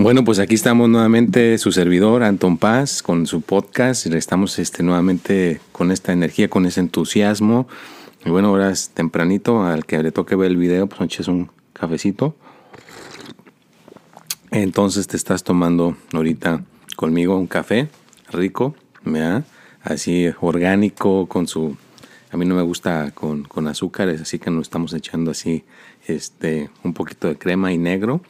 Bueno, pues aquí estamos nuevamente su servidor Anton Paz con su podcast. Estamos este, nuevamente con esta energía, con ese entusiasmo. Y bueno, ahora es tempranito, al que le toque ver el video, pues noche es un cafecito. Entonces te estás tomando ahorita conmigo un café rico, así orgánico, con su... A mí no me gusta con, con azúcares, así que nos estamos echando así este, un poquito de crema y negro.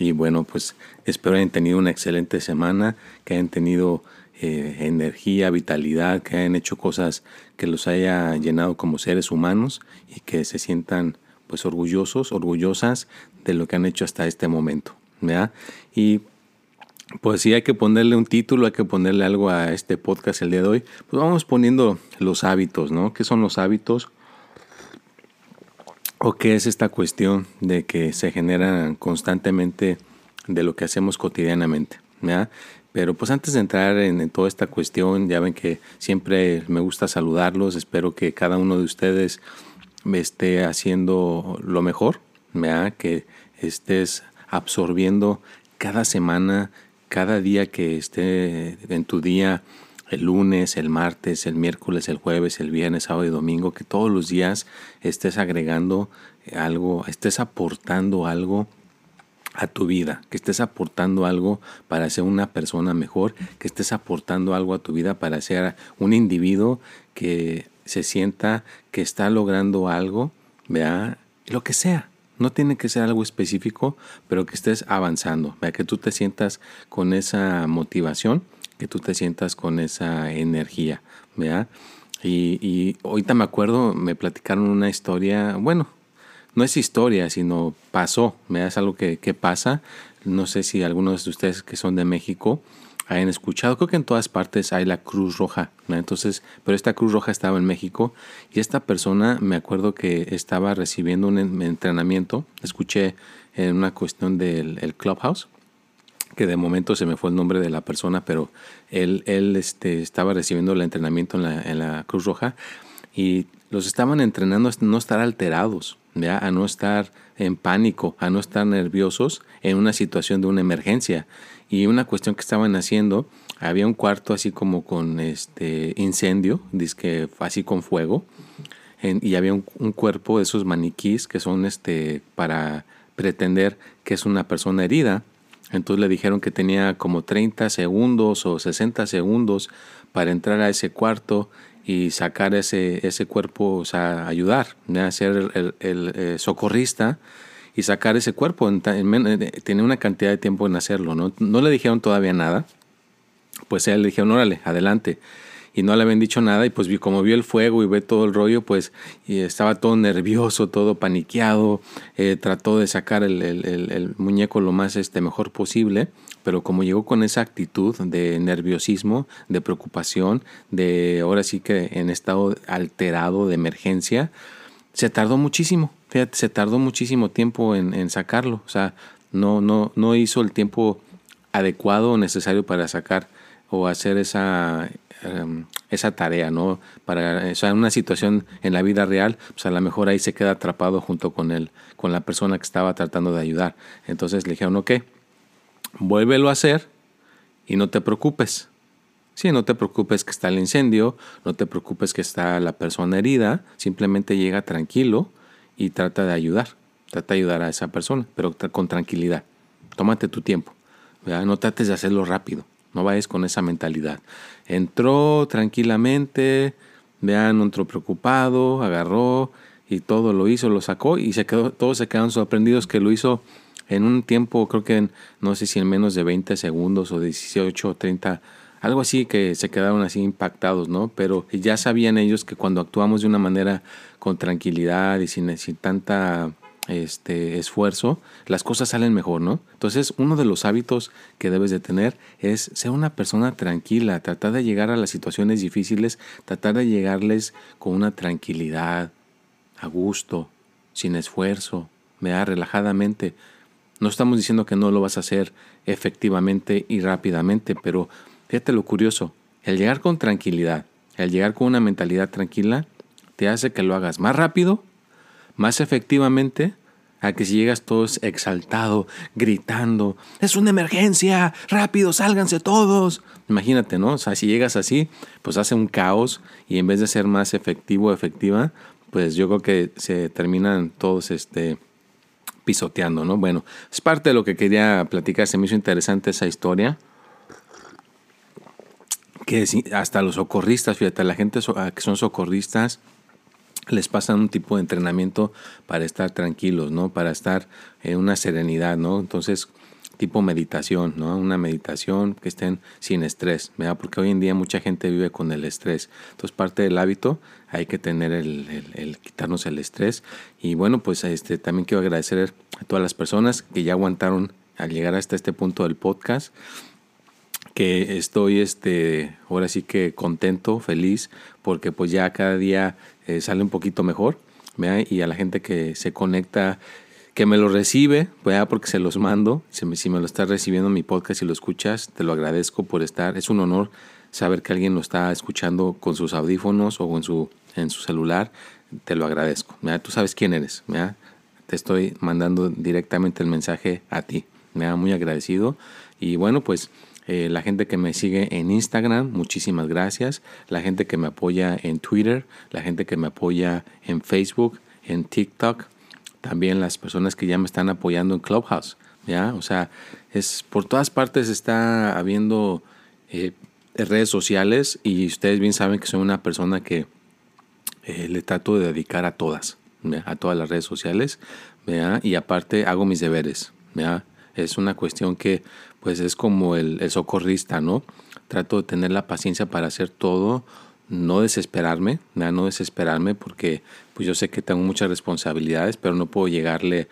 Y bueno, pues espero hayan tenido una excelente semana, que hayan tenido eh, energía, vitalidad, que hayan hecho cosas que los haya llenado como seres humanos y que se sientan pues orgullosos, orgullosas de lo que han hecho hasta este momento. ¿verdad? Y pues si hay que ponerle un título, hay que ponerle algo a este podcast el día de hoy. Pues vamos poniendo los hábitos, ¿no? ¿Qué son los hábitos? ¿O qué es esta cuestión de que se generan constantemente de lo que hacemos cotidianamente? Pero pues antes de entrar en, toda esta cuestión, ya ven que siempre me gusta saludarlos, espero que cada uno de ustedes esté haciendo lo mejor, que estés absorbiendo cada semana, cada día que esté en tu día, el lunes, el martes, el miércoles, el jueves, el viernes, sábado y domingo, que todos los días estés agregando algo, estés aportando algo a tu vida, que estés aportando algo para ser una persona mejor, que estés aportando algo a tu vida para ser un individuo que se sienta que está logrando algo, vea, lo que sea. No tiene que ser algo específico, pero que estés avanzando, vea, que tú te sientas con esa motivación que tú te sientas con esa energía, ¿verdad? Y, y ahorita me acuerdo, me platicaron una historia, bueno, no es historia, sino pasó, ¿verdad? Es algo que, que pasa. No sé si algunos de ustedes que son de México hayan escuchado, creo que en todas partes hay la Cruz Roja, ¿no? entonces, pero esta Cruz Roja estaba en México y esta persona me acuerdo que estaba recibiendo un entrenamiento, escuché en una cuestión del el Clubhouse, que de momento se me fue el nombre de la persona, pero él, él este, estaba recibiendo el entrenamiento en la, en la Cruz Roja y los estaban entrenando a no estar alterados, ¿ya? a no estar en pánico, a no estar nerviosos en una situación de una emergencia. Y una cuestión que estaban haciendo, había un cuarto así como con este incendio, así con fuego, y había un, un, cuerpo de esos maniquís que son este, para pretender que es una persona herida entonces le dijeron que tenía como 30 segundos o 60 segundos para entrar a ese cuarto y sacar ese, ese cuerpo, o sea, ayudar, a ser el, eh, socorrista y sacar ese cuerpo. Eh, tenía una cantidad de tiempo en hacerlo, ¿no? No le dijeron todavía nada. Pues él le dijeron, órale, adelante y no le habían dicho nada y pues como vio el fuego y ve todo el rollo pues y estaba todo nervioso, todo paniqueado, eh, trató de sacar el, el, muñeco lo más este, mejor posible, pero como llegó con esa actitud de nerviosismo, de preocupación, de ahora sí que en estado alterado de emergencia, se tardó muchísimo, fíjate, se tardó muchísimo tiempo en, en sacarlo, o sea, no, no, no hizo el tiempo adecuado o necesario para sacar o hacer esa Em, esa tarea, ¿no? Para o una situación en la vida real, pues a lo mejor ahí se queda atrapado junto con él, con la persona que estaba tratando de ayudar. Entonces le dijeron, ok, vuélvelo a hacer y no te preocupes. Sí, no te preocupes que está el incendio, no te preocupes que está la persona herida, simplemente llega tranquilo y trata de ayudar, trata de ayudar a esa persona, pero con tranquilidad. Tómate tu tiempo, no trates de hacerlo rápido. No vayas con esa mentalidad. Entró tranquilamente, vean, entró preocupado, agarró y todo lo hizo, lo sacó y se quedó, todos se quedaron sorprendidos que lo hizo en un tiempo, creo que en, no sé si en menos de 20 segundos o 18 o 30, algo así que se quedaron así impactados, ¿no? Pero ya sabían ellos que cuando actuamos de una manera con tranquilidad y sin, sin tanta este esfuerzo, las cosas salen mejor, ¿no? Entonces, uno de los hábitos que debes de tener es ser una persona tranquila, tratar de llegar a las situaciones difíciles, tratar de llegarles con una tranquilidad, a gusto, sin esfuerzo, da relajadamente. No estamos diciendo que no lo vas a hacer efectivamente y rápidamente, pero fíjate lo curioso, el llegar con tranquilidad, el llegar con una mentalidad tranquila, te hace que lo hagas más rápido, más efectivamente, a que si llegas todos exaltado, gritando, es una emergencia, rápido, sálganse todos. Imagínate, ¿no? O sea, si llegas así, pues hace un caos y en vez de ser más efectivo o efectiva, pues yo creo que se terminan todos este, pisoteando, ¿no? Bueno, es parte de lo que quería platicar, se me hizo interesante esa historia. Que hasta los socorristas, fíjate, la gente que son socorristas, les pasan un tipo de entrenamiento para estar tranquilos, ¿no? Para estar en una serenidad, ¿no? Entonces, tipo meditación, ¿no? Una meditación que estén sin estrés, ¿verdad? Porque hoy en día mucha gente vive con el estrés. Entonces, parte del hábito hay que tener el, quitarnos el estrés. Y bueno, pues este, también quiero agradecer a todas las personas que ya aguantaron al llegar hasta este punto del podcast que estoy este ahora sí que contento, feliz, porque pues ya cada día eh, sale un poquito mejor, y a la gente que se conecta, que me lo recibe, porque se los mando, si me, si me lo estás recibiendo en mi podcast y lo escuchas, te lo agradezco por estar, es un honor saber que alguien lo está escuchando con sus audífonos o en su, en su celular, te lo agradezco, tú sabes quién eres, te estoy mandando directamente el mensaje a ti, muy agradecido. Y bueno pues eh, la gente que me sigue en Instagram, muchísimas gracias. La gente que me apoya en Twitter, la gente que me apoya en Facebook, en TikTok, también las personas que ya me están apoyando en Clubhouse. ¿ya? O sea, es por todas partes está habiendo eh, redes sociales y ustedes bien saben que soy una persona que eh, le trato de dedicar a todas, a todas las redes sociales, y aparte hago mis deberes. Es una cuestión que pues es como el, socorrista, ¿no? Trato de tener la paciencia para hacer todo, no desesperarme, no desesperarme porque pues yo sé que tengo muchas responsabilidades, pero no puedo llegarle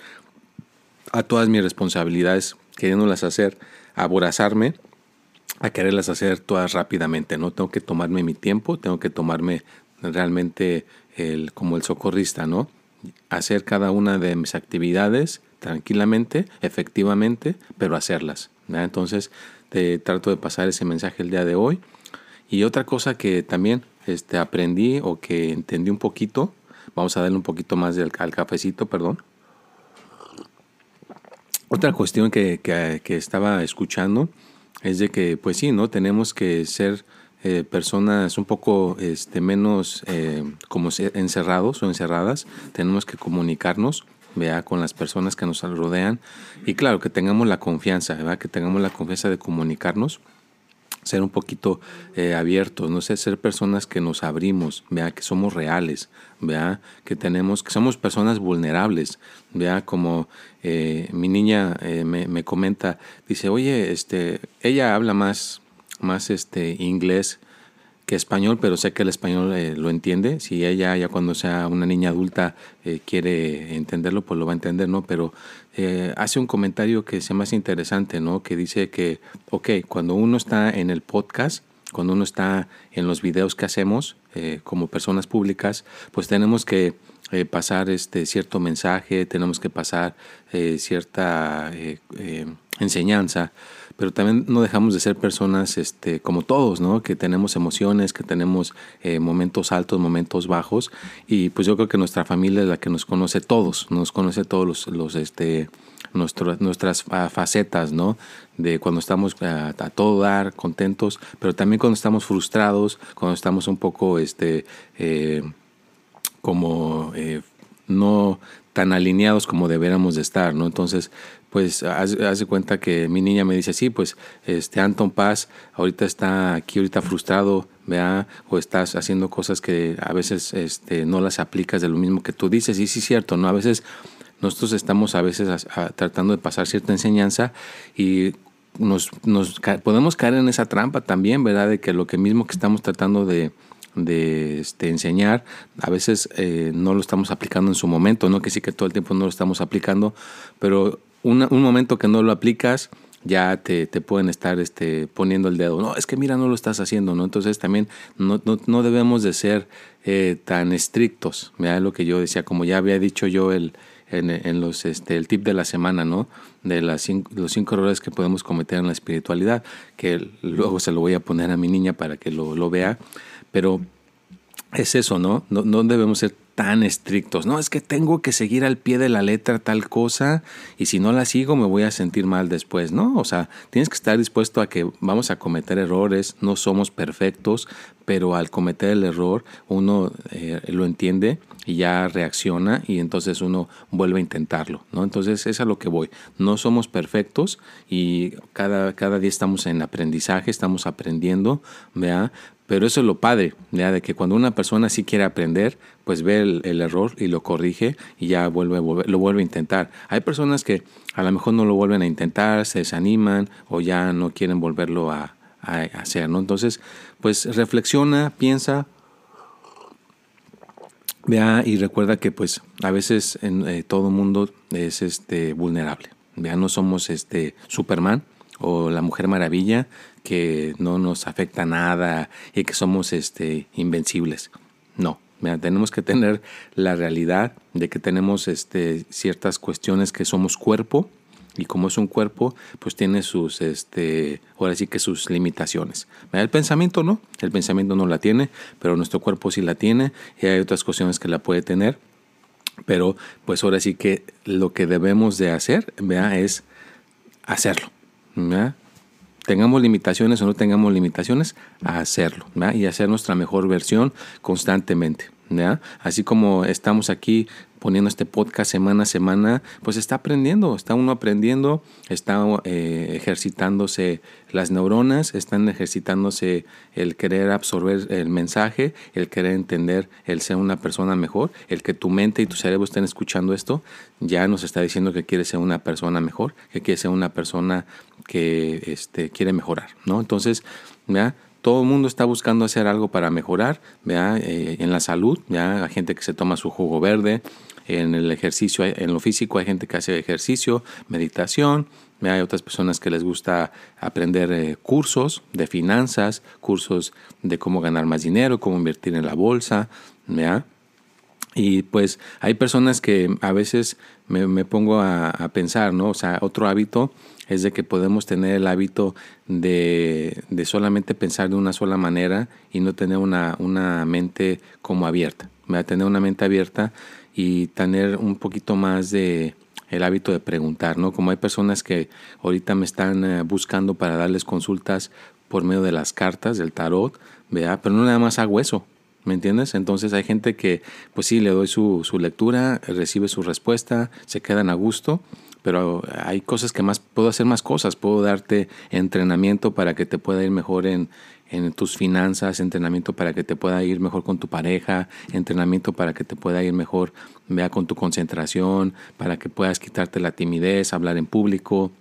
a todas mis responsabilidades queriéndolas hacer, aborazarme, a quererlas hacer todas rápidamente, ¿no? Tengo que tomarme mi tiempo, tengo que tomarme realmente como el socorrista, ¿no? Hacer cada una de mis actividades tranquilamente, efectivamente, pero hacerlas. Entonces, te trato de pasar ese mensaje el día de hoy. Y otra cosa que también este, aprendí o que entendí un poquito, vamos a darle un poquito más del, al cafecito, perdón. Otra cuestión que, que, estaba escuchando es de que, pues sí, ¿no? Tenemos que ser eh, personas un poco este, menos eh, como encerrados o encerradas. Tenemos que comunicarnos vea con las personas que nos rodean y claro, que tengamos la confianza, ¿verdad? que tengamos la confianza de comunicarnos, ser un poquito eh, abiertos, no sé, ser personas que nos abrimos, vea que somos reales, vea que tenemos, que somos personas vulnerables, vea como eh, mi niña eh, me, me, comenta, dice, oye, este, ella habla más, más este inglés que español, pero sé que el español eh, lo entiende. Si ella ya cuando sea una niña adulta eh, quiere entenderlo, pues lo va a entender, ¿no? Pero eh, hace un comentario que se me hace interesante, ¿no? Que dice que, ok, cuando uno está en el podcast, cuando uno está en los videos que hacemos como personas públicas, pues tenemos que pasar este cierto mensaje, tenemos que pasar cierta enseñanza pero también no dejamos de ser personas este, como todos, ¿no? Que tenemos emociones, que tenemos eh, momentos altos, momentos bajos, y pues yo creo que nuestra familia es la que nos conoce todos, nos conoce todos los, los este, nuestras facetas, ¿no? De cuando estamos a, todo dar, contentos, pero también cuando estamos frustrados, cuando estamos un poco, este, eh, como eh, no tan alineados como deberíamos de estar, ¿no? Entonces, pues hace cuenta que mi niña me dice, sí, pues este Anton Paz ahorita está aquí, ahorita frustrado, vea, o estás haciendo cosas que a veces este, no las aplicas de lo mismo que tú dices, y sí es cierto, ¿no? A veces nosotros estamos a veces tratando de pasar cierta enseñanza y nos, nos podemos caer en esa trampa también, ¿verdad? De que lo que mismo que estamos tratando de, de este, enseñar, a veces eh, no lo estamos aplicando en su momento, no que sí que todo el tiempo no lo estamos aplicando, pero un momento que no lo aplicas, ya te, te, pueden estar este, poniendo el dedo. No, es que mira, no lo estás haciendo, ¿no? Entonces también no, no, no debemos de ser eh, tan estrictos. Mira lo que yo decía, como ya había dicho yo el, en, en, los, este, el tip de la semana, ¿no? De las cinco, los cinco errores que podemos cometer en la espiritualidad, que luego se lo voy a poner a mi niña para que lo, lo vea. Pero es eso, ¿no? ¿no? No debemos ser tan estrictos. No, es que tengo que seguir al pie de la letra tal cosa y si no la sigo me voy a sentir mal después. No, o sea, tienes que estar dispuesto a que vamos a cometer errores, no somos perfectos, pero al cometer el error uno eh, lo entiende y ya reacciona y entonces uno vuelve a intentarlo, ¿no? Entonces es a lo que voy. No somos perfectos y cada, cada día estamos en aprendizaje, estamos aprendiendo, ¿vea? Pero eso es lo padre, ¿ya? de que cuando una persona sí quiere aprender, pues ve el, error y lo corrige y ya vuelve, lo vuelve a intentar. Hay personas que a lo mejor no lo vuelven a intentar, se desaniman o ya no quieren volverlo a, hacer, ¿no? Entonces, pues reflexiona, piensa, vea y recuerda que pues a veces en eh, todo mundo es este vulnerable. Ya no somos este Superman o la Mujer Maravilla que no nos afecta nada y que somos este, invencibles. No, tenemos que tener la realidad de que tenemos este, ciertas cuestiones que somos cuerpo y como es un cuerpo, pues tiene sus, este, ahora sí que sus limitaciones. El pensamiento no, el pensamiento no la tiene, pero nuestro cuerpo sí la tiene y hay otras cuestiones que la puede tener. Pero pues ahora sí que lo que debemos de hacer, vea, es hacerlo. Tengamos limitaciones o no tengamos limitaciones, a hacerlo y hacer nuestra mejor versión constantemente. Así como estamos aquí poniendo este podcast semana a semana, pues está aprendiendo, está uno aprendiendo, está eh, ejercitándose las neuronas, están ejercitándose el querer absorber el mensaje, el querer entender, el ser una persona mejor, el que tu mente y tu cerebro estén escuchando esto, ya nos está diciendo que quiere ser una persona mejor, que quiere ser una persona que este, quiere mejorar, ¿no? Entonces, ¿ya? Todo el mundo está buscando hacer algo para mejorar, eh, en la salud, hay gente que se toma su jugo verde, en el ejercicio, en lo físico hay gente que hace ejercicio, meditación, hay otras personas que les gusta aprender eh, cursos de finanzas, cursos de cómo ganar más dinero, cómo invertir en la bolsa, Y pues hay personas que a veces me, pongo a, a, pensar, ¿no? O sea, otro hábito es de que podemos tener el hábito de, de solamente pensar de una sola manera y no tener una, una mente como abierta. a Tener una mente abierta y tener un poquito más de el hábito de preguntar, ¿no? Como hay personas que ahorita me están eh, buscando para darles consultas por medio de las cartas, del tarot, ¿verdad? Pero no nada más hago eso, ¿me entiendes? Entonces hay gente que, pues sí, le doy su, su lectura, recibe su respuesta, se quedan a gusto, pero hay cosas que más, puedo hacer más cosas, puedo darte entrenamiento para que te pueda ir mejor en, en tus finanzas, entrenamiento para que te pueda ir mejor con tu pareja, entrenamiento para que te pueda ir mejor, vea con tu concentración, para que puedas quitarte la timidez, hablar en público,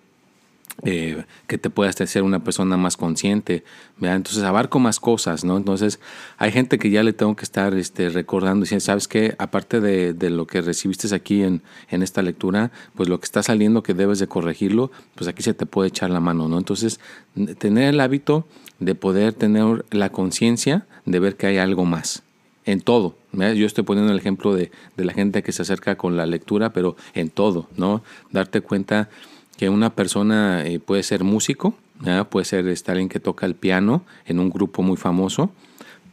eh, que te puedas ser una persona más consciente, entonces abarco más cosas, ¿no? Entonces hay gente que ya le tengo que estar este, recordando, diciendo, sabes que aparte de, de, lo que recibiste aquí en, en, esta lectura, pues lo que está saliendo que debes de corregirlo, pues aquí se te puede echar la mano, ¿no? Entonces tener el hábito de poder tener la conciencia de ver que hay algo más en todo. Yo estoy poniendo el ejemplo de, de la gente que se acerca con la lectura, pero en todo, ¿no? Darte cuenta que una persona eh, puede ser músico, puede ser estar alguien que toca el piano en un grupo muy famoso,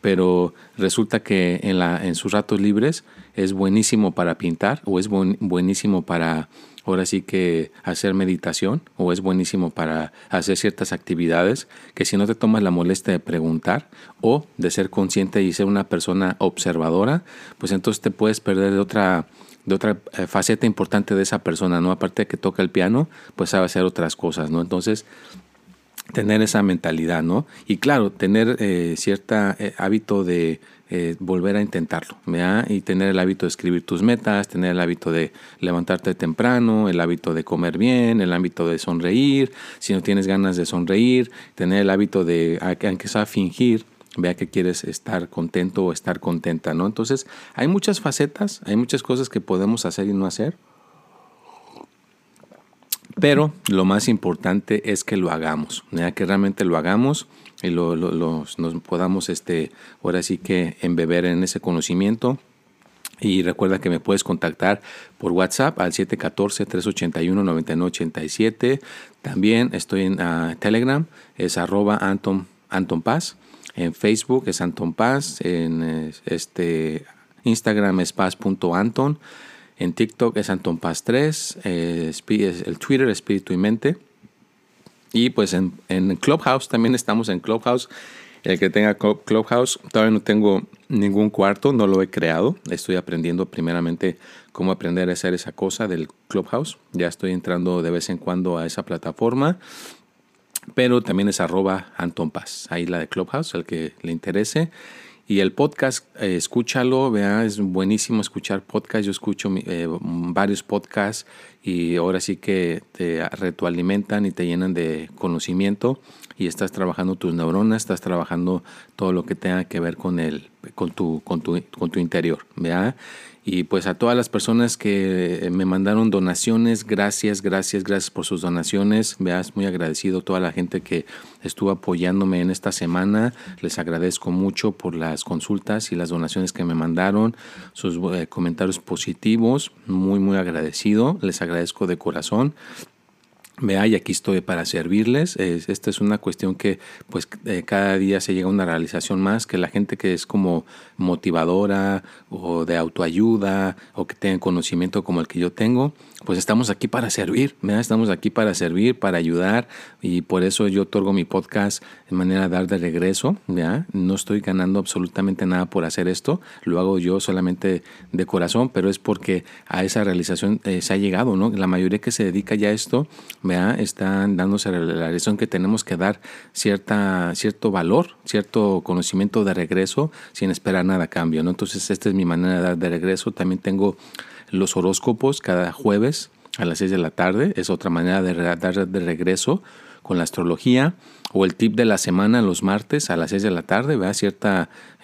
pero resulta que en, la, en sus ratos libres es buenísimo para pintar o es buenísimo para ahora sí que hacer meditación o es buenísimo para hacer ciertas actividades que si no te tomas la molestia de preguntar o de ser consciente y ser una persona observadora, pues entonces te puedes perder de otra de otra eh, faceta importante de esa persona, ¿no? Aparte de que toca el piano, pues sabe hacer otras cosas, ¿no? Entonces, tener esa mentalidad, ¿no? Y claro, tener eh, cierto eh, hábito de volver a intentarlo, ¿verdad? Y tener el hábito de escribir tus metas, tener el hábito de levantarte temprano, el hábito de comer bien, el hábito de sonreír, si no tienes ganas de sonreír, tener el hábito de, aunque sea fingir, vea que quieres estar contento o estar contenta, ¿no? Entonces, hay muchas facetas, hay muchas cosas que podemos hacer y no hacer. Pero lo más importante es que lo hagamos, que realmente lo hagamos y lo, nos podamos, este, ahora sí que embeber en ese conocimiento. Y recuerda que me puedes contactar por WhatsApp al 714-381-9987. También estoy en ah, Telegram, es arroba Anton, Anton Paz. En Facebook es Anton Paz. En este, Instagram es paz.anton. En TikTok es Anton Paz 3, eh, el Twitter Espíritu y Mente. Y pues en, en, Clubhouse también estamos en Clubhouse. El que tenga Clubhouse, todavía no tengo ningún cuarto, no lo he creado. Estoy aprendiendo primeramente cómo aprender a hacer esa cosa del Clubhouse. Ya estoy entrando de vez en cuando a esa plataforma. Pero también es arroba Anton Paz. Ahí la de Clubhouse, el que le interese. Y el podcast, eh, escúchalo, vea, es buenísimo escuchar podcast. Yo escucho eh, varios podcasts y ahora sí que te retroalimentan y te llenan de conocimiento y estás trabajando tus neuronas, estás trabajando todo lo que tenga que ver con, el, con, tu, con, tu, con tu interior, vea. Y pues a todas las personas que me mandaron donaciones, gracias, gracias, gracias por sus donaciones. Veas, muy agradecido a toda la gente que estuvo apoyándome en esta semana. Les agradezco mucho por las consultas y las donaciones que me mandaron, sus eh, comentarios positivos. Muy, muy agradecido. Les agradezco de corazón. Vea, y aquí estoy para servirles. esta es una cuestión que pues eh, cada día se llega a una realización más, que la gente que es como motivadora o de autoayuda o que tenga conocimiento como el que yo tengo, pues estamos aquí para servir, ¿verdad? estamos aquí para servir, para ayudar y por eso yo otorgo mi podcast de manera de dar de regreso, no estoy ganando absolutamente nada por hacer esto, lo hago yo solamente de corazón, pero es porque a esa realización eh, se ha llegado, ¿no? La mayoría que se dedica ya a esto, ¿verdad? Están dándose la realización que tenemos que dar cierta, cierto valor, cierto conocimiento de regreso sin esperar nada a cambio, ¿no? Entonces esta es mi manera de dar de regreso, también tengo los horóscopos cada jueves a las 6 de la tarde. Es otra manera de dar de regreso con la astrología. O el tip de la semana los martes a las 6 de la tarde. Vea cierto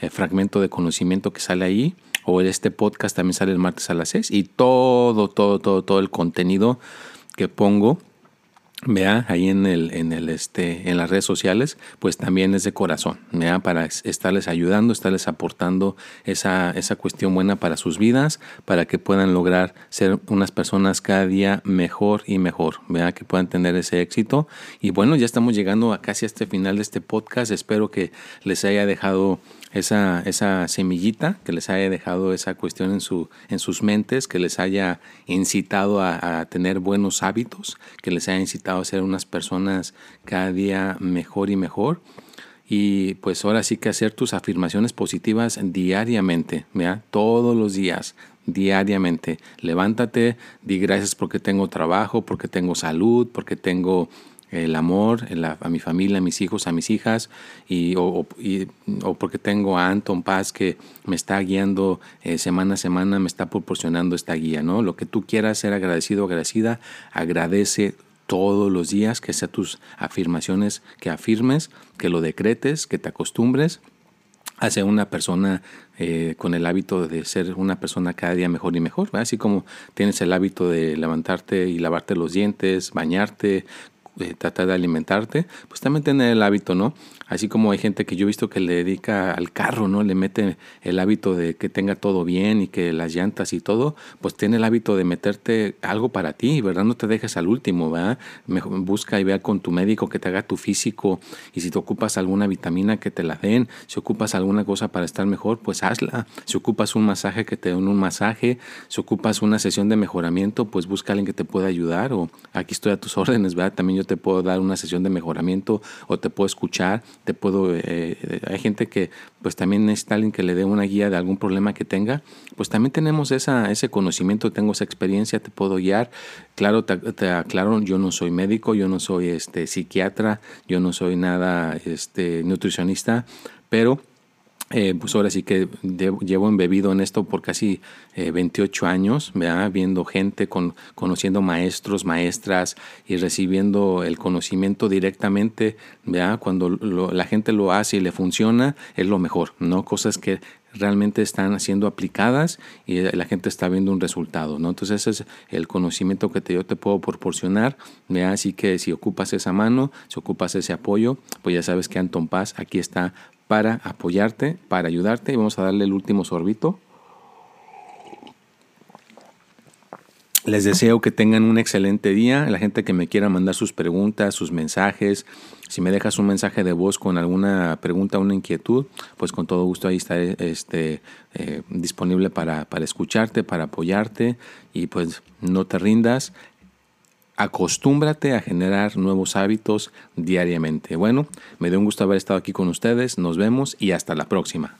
eh, fragmento de conocimiento que sale ahí. O este podcast también sale el martes a las 6. Y todo, todo, todo, todo el contenido que pongo vea ahí en el en el este en las redes sociales pues también es de corazón vea para estarles ayudando estarles aportando esa esa cuestión buena para sus vidas para que puedan lograr ser unas personas cada día mejor y mejor vea que puedan tener ese éxito. Y bueno ya estamos llegando a casi a este final de este podcast. Espero que les haya dejado esa, esa semillita, que les haya dejado esa cuestión en, su, en sus mentes, que les haya incitado a, tener buenos hábitos, que les haya incitado a ser unas personas cada día mejor y mejor. Y pues ahora sí que hacer tus afirmaciones positivas diariamente, ¿vea? todos los días, diariamente. Levántate, di gracias porque tengo trabajo, porque tengo salud, porque tengo el amor a mi familia, a mis hijos, a mis hijas, y, o, porque tengo a Anton Paz que me está guiando eh, semana a semana, me está proporcionando esta guía, ¿no? Lo que tú quieras ser agradecido o agradecida, agradece todos los días, que sean tus afirmaciones que afirmes, que lo decretes, que te acostumbres a ser una persona eh, con el hábito de ser una persona cada día mejor y mejor, así como tienes el hábito de levantarte y lavarte los dientes, bañarte, tratar de alimentarte, pues también tener el hábito, ¿no? Así como hay gente que yo he visto que le dedica al carro, ¿no? Le mete el hábito de que tenga todo bien y que las llantas y todo, pues tiene el hábito de meterte algo para ti, ¿verdad? No te dejes al último, ¿verdad? busca y vea con tu médico que te haga tu físico y si te ocupas alguna vitamina que te la den, si ocupas alguna cosa para estar mejor, pues hazla. Si ocupas un masaje que te den un masaje, si ocupas una sesión de mejoramiento, pues busca a alguien que te pueda ayudar o aquí estoy a tus órdenes, ¿verdad? También yo te puedo dar una sesión de mejoramiento o te puedo escuchar te puedo, eh, eh, hay gente que pues también necesita alguien que le dé una guía de algún problema que tenga, pues también tenemos esa, ese conocimiento, tengo esa experiencia, te puedo guiar. Claro, te, aclaro, yo no soy médico, yo no soy este, psiquiatra, yo no soy nada este, nutricionista, pero eh, pues ahora sí que llevo embebido en esto por casi 28 años, viendo gente, con, conociendo maestros, maestras y recibiendo el conocimiento directamente. Cuando la gente lo hace y le funciona, es lo mejor, ¿no? Cosas que realmente están siendo aplicadas y eh, la gente está viendo un resultado, ¿no? Entonces ese es el conocimiento que te, yo te puedo proporcionar, así que si ocupas esa mano, si ocupas ese apoyo, pues ya sabes que Anton Paz aquí está para apoyarte, para ayudarte y vamos a darle el último sorbito. Les deseo que tengan un excelente día. La gente que me quiera mandar sus preguntas, sus mensajes, si me dejas un mensaje de voz con alguna pregunta, una inquietud, pues con todo gusto ahí estaré este, eh, disponible para, para escucharte, para apoyarte y pues no te rindas. Acostúmbrate a generar nuevos hábitos diariamente. Bueno, me dio un gusto haber estado aquí con ustedes. Nos vemos y hasta la próxima.